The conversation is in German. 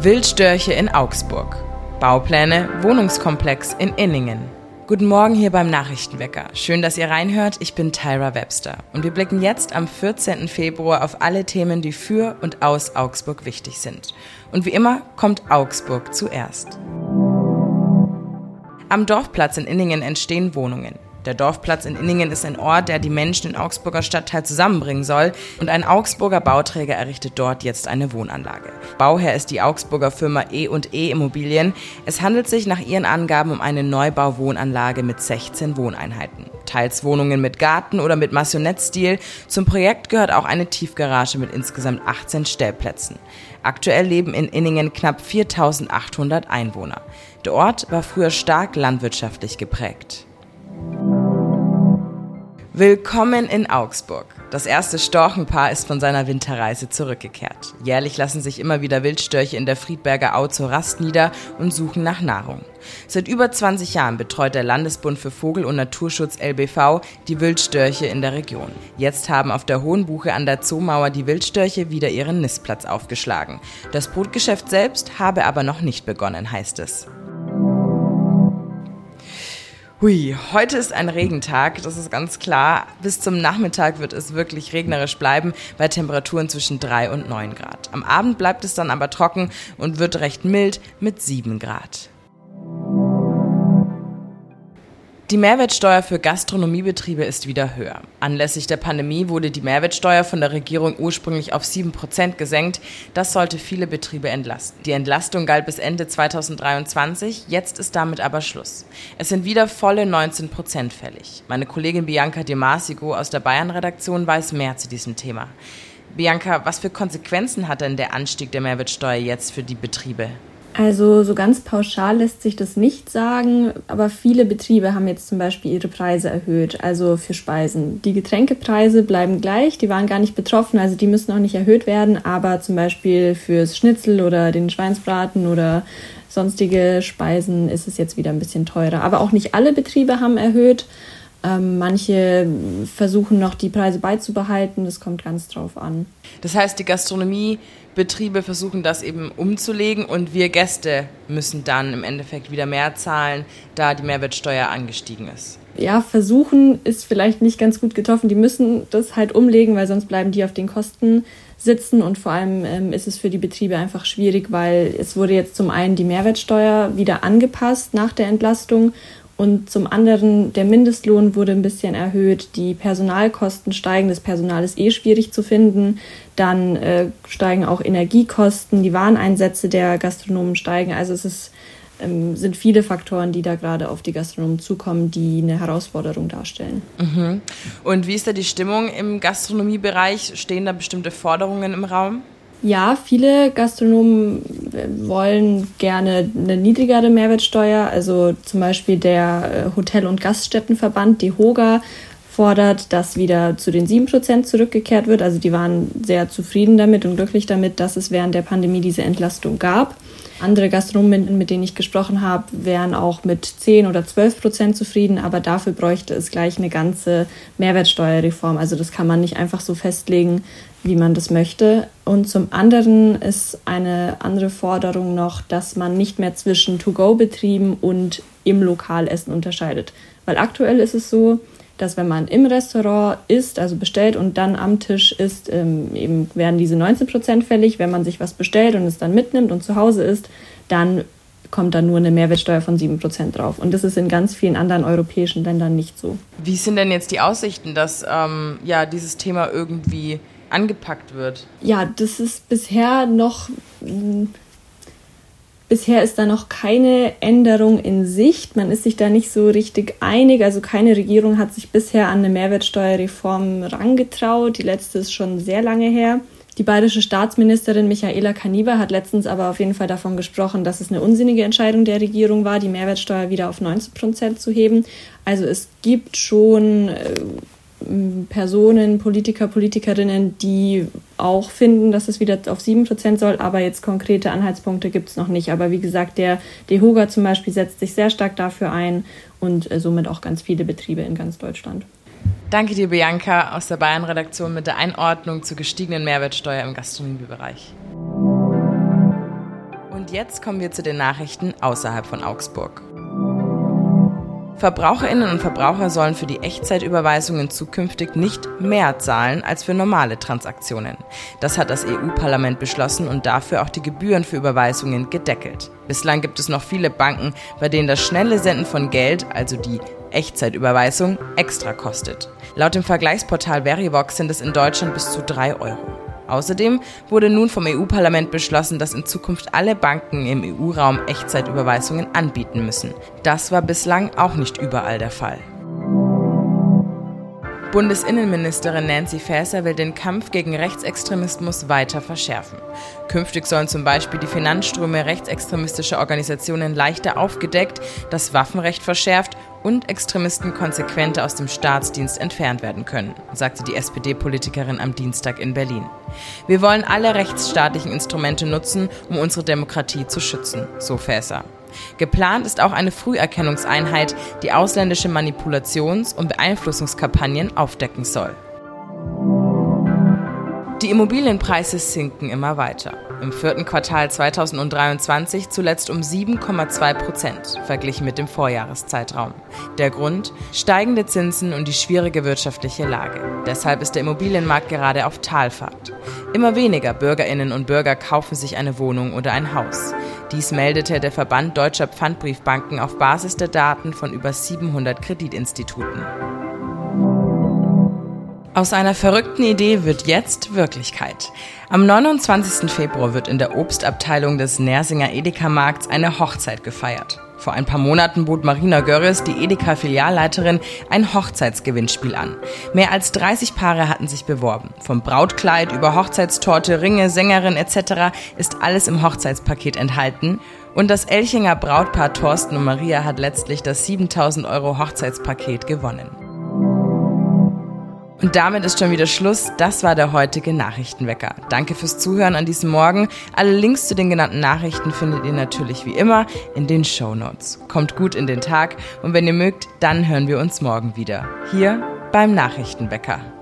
Wildstörche in Augsburg. Baupläne Wohnungskomplex in Inningen. Guten Morgen hier beim Nachrichtenwecker. Schön, dass ihr reinhört. Ich bin Tyra Webster und wir blicken jetzt am 14. Februar auf alle Themen, die für und aus Augsburg wichtig sind. Und wie immer kommt Augsburg zuerst. Am Dorfplatz in Inningen entstehen Wohnungen. Der Dorfplatz in Inningen ist ein Ort, der die Menschen in Augsburger Stadtteil zusammenbringen soll und ein Augsburger Bauträger errichtet dort jetzt eine Wohnanlage. Bauherr ist die Augsburger Firma E&E Immobilien. Es handelt sich nach ihren Angaben um eine Neubauwohnanlage mit 16 Wohneinheiten. Teils Wohnungen mit Garten oder mit Massionettstil. Zum Projekt gehört auch eine Tiefgarage mit insgesamt 18 Stellplätzen. Aktuell leben in Inningen knapp 4800 Einwohner. Der Ort war früher stark landwirtschaftlich geprägt. Willkommen in Augsburg. Das erste Storchenpaar ist von seiner Winterreise zurückgekehrt. Jährlich lassen sich immer wieder Wildstörche in der Friedberger Au zur Rast nieder und suchen nach Nahrung. Seit über 20 Jahren betreut der Landesbund für Vogel- und Naturschutz LBV die Wildstörche in der Region. Jetzt haben auf der Hohen Buche an der Zoomauer die Wildstörche wieder ihren Nistplatz aufgeschlagen. Das Brutgeschäft selbst habe aber noch nicht begonnen, heißt es. Hui, heute ist ein Regentag, das ist ganz klar. Bis zum Nachmittag wird es wirklich regnerisch bleiben, bei Temperaturen zwischen 3 und 9 Grad. Am Abend bleibt es dann aber trocken und wird recht mild mit 7 Grad. Die Mehrwertsteuer für Gastronomiebetriebe ist wieder höher. Anlässlich der Pandemie wurde die Mehrwertsteuer von der Regierung ursprünglich auf 7% gesenkt. Das sollte viele Betriebe entlasten. Die Entlastung galt bis Ende 2023, jetzt ist damit aber Schluss. Es sind wieder volle 19% fällig. Meine Kollegin Bianca De Marsigo aus der Bayern-Redaktion weiß mehr zu diesem Thema. Bianca, was für Konsequenzen hat denn der Anstieg der Mehrwertsteuer jetzt für die Betriebe? Also so ganz pauschal lässt sich das nicht sagen, aber viele Betriebe haben jetzt zum Beispiel ihre Preise erhöht, also für Speisen. Die Getränkepreise bleiben gleich, die waren gar nicht betroffen, also die müssen auch nicht erhöht werden, aber zum Beispiel fürs Schnitzel oder den Schweinsbraten oder sonstige Speisen ist es jetzt wieder ein bisschen teurer. Aber auch nicht alle Betriebe haben erhöht. Ähm, manche versuchen noch die Preise beizubehalten, das kommt ganz drauf an. Das heißt, die Gastronomie Betriebe versuchen das eben umzulegen und wir Gäste müssen dann im Endeffekt wieder mehr zahlen, da die Mehrwertsteuer angestiegen ist. Ja, versuchen ist vielleicht nicht ganz gut getroffen. Die müssen das halt umlegen, weil sonst bleiben die auf den Kosten sitzen und vor allem ähm, ist es für die Betriebe einfach schwierig, weil es wurde jetzt zum einen die Mehrwertsteuer wieder angepasst nach der Entlastung und zum anderen, der Mindestlohn wurde ein bisschen erhöht, die Personalkosten steigen, das Personal ist eh schwierig zu finden. Dann äh, steigen auch Energiekosten, die Wareneinsätze der Gastronomen steigen. Also es ist, ähm, sind viele Faktoren, die da gerade auf die Gastronomen zukommen, die eine Herausforderung darstellen. Mhm. Und wie ist da die Stimmung im Gastronomiebereich? Stehen da bestimmte Forderungen im Raum? Ja, viele Gastronomen wollen gerne eine niedrigere Mehrwertsteuer. Also zum Beispiel der äh, Hotel- und Gaststättenverband, die HOGA, fordert, dass wieder zu den 7% zurückgekehrt wird. Also die waren sehr zufrieden damit und glücklich damit, dass es während der Pandemie diese Entlastung gab. Andere Gastronomen, mit denen ich gesprochen habe, wären auch mit 10 oder 12 Prozent zufrieden, aber dafür bräuchte es gleich eine ganze Mehrwertsteuerreform. Also das kann man nicht einfach so festlegen, wie man das möchte. Und zum anderen ist eine andere Forderung noch, dass man nicht mehr zwischen To-Go-Betrieben und im Lokalessen unterscheidet. Weil aktuell ist es so, dass wenn man im Restaurant isst, also bestellt und dann am Tisch isst, ähm, eben werden diese 19 Prozent fällig. Wenn man sich was bestellt und es dann mitnimmt und zu Hause isst, dann kommt da nur eine Mehrwertsteuer von 7 Prozent drauf. Und das ist in ganz vielen anderen europäischen Ländern nicht so. Wie sind denn jetzt die Aussichten, dass ähm, ja, dieses Thema irgendwie angepackt wird? Ja, das ist bisher noch Bisher ist da noch keine Änderung in Sicht. Man ist sich da nicht so richtig einig. Also keine Regierung hat sich bisher an eine Mehrwertsteuerreform rangetraut. Die letzte ist schon sehr lange her. Die bayerische Staatsministerin Michaela Kaniber hat letztens aber auf jeden Fall davon gesprochen, dass es eine unsinnige Entscheidung der Regierung war, die Mehrwertsteuer wieder auf 19 Prozent zu heben. Also es gibt schon äh, Personen, Politiker, Politikerinnen, die auch finden, dass es wieder auf 7% soll, aber jetzt konkrete Anhaltspunkte gibt es noch nicht. Aber wie gesagt, der DEHOGA zum Beispiel setzt sich sehr stark dafür ein und äh, somit auch ganz viele Betriebe in ganz Deutschland. Danke dir, Bianca, aus der Bayern-Redaktion mit der Einordnung zur gestiegenen Mehrwertsteuer im Gastronomiebereich. Und jetzt kommen wir zu den Nachrichten außerhalb von Augsburg. Verbraucherinnen und Verbraucher sollen für die Echtzeitüberweisungen zukünftig nicht mehr zahlen als für normale Transaktionen. Das hat das EU-Parlament beschlossen und dafür auch die Gebühren für Überweisungen gedeckelt. Bislang gibt es noch viele Banken, bei denen das schnelle Senden von Geld, also die Echtzeitüberweisung, extra kostet. Laut dem Vergleichsportal Verivox sind es in Deutschland bis zu 3 Euro. Außerdem wurde nun vom EU-Parlament beschlossen, dass in Zukunft alle Banken im EU-Raum Echtzeitüberweisungen anbieten müssen. Das war bislang auch nicht überall der Fall. Bundesinnenministerin Nancy Faeser will den Kampf gegen Rechtsextremismus weiter verschärfen. Künftig sollen zum Beispiel die Finanzströme rechtsextremistischer Organisationen leichter aufgedeckt, das Waffenrecht verschärft und Extremisten konsequenter aus dem Staatsdienst entfernt werden können, sagte die SPD-Politikerin am Dienstag in Berlin. Wir wollen alle rechtsstaatlichen Instrumente nutzen, um unsere Demokratie zu schützen, so Faeser. Geplant ist auch eine Früherkennungseinheit, die ausländische Manipulations- und Beeinflussungskampagnen aufdecken soll. Die Immobilienpreise sinken immer weiter. Im vierten Quartal 2023 zuletzt um 7,2 Prozent, verglichen mit dem Vorjahreszeitraum. Der Grund? Steigende Zinsen und die schwierige wirtschaftliche Lage. Deshalb ist der Immobilienmarkt gerade auf Talfahrt. Immer weniger Bürgerinnen und Bürger kaufen sich eine Wohnung oder ein Haus. Dies meldete der Verband Deutscher Pfandbriefbanken auf Basis der Daten von über 700 Kreditinstituten. Aus einer verrückten Idee wird jetzt Wirklichkeit. Am 29. Februar wird in der Obstabteilung des Nersinger Edeka-Markts eine Hochzeit gefeiert. Vor ein paar Monaten bot Marina Görres, die Edeka-Filialleiterin, ein Hochzeitsgewinnspiel an. Mehr als 30 Paare hatten sich beworben. Vom Brautkleid über Hochzeitstorte, Ringe, Sängerin etc. ist alles im Hochzeitspaket enthalten. Und das Elchinger Brautpaar Thorsten und Maria hat letztlich das 7000 Euro Hochzeitspaket gewonnen. Und damit ist schon wieder Schluss. Das war der heutige Nachrichtenwecker. Danke fürs Zuhören an diesem Morgen. Alle Links zu den genannten Nachrichten findet ihr natürlich wie immer in den Show Notes. Kommt gut in den Tag und wenn ihr mögt, dann hören wir uns morgen wieder. Hier beim Nachrichtenwecker.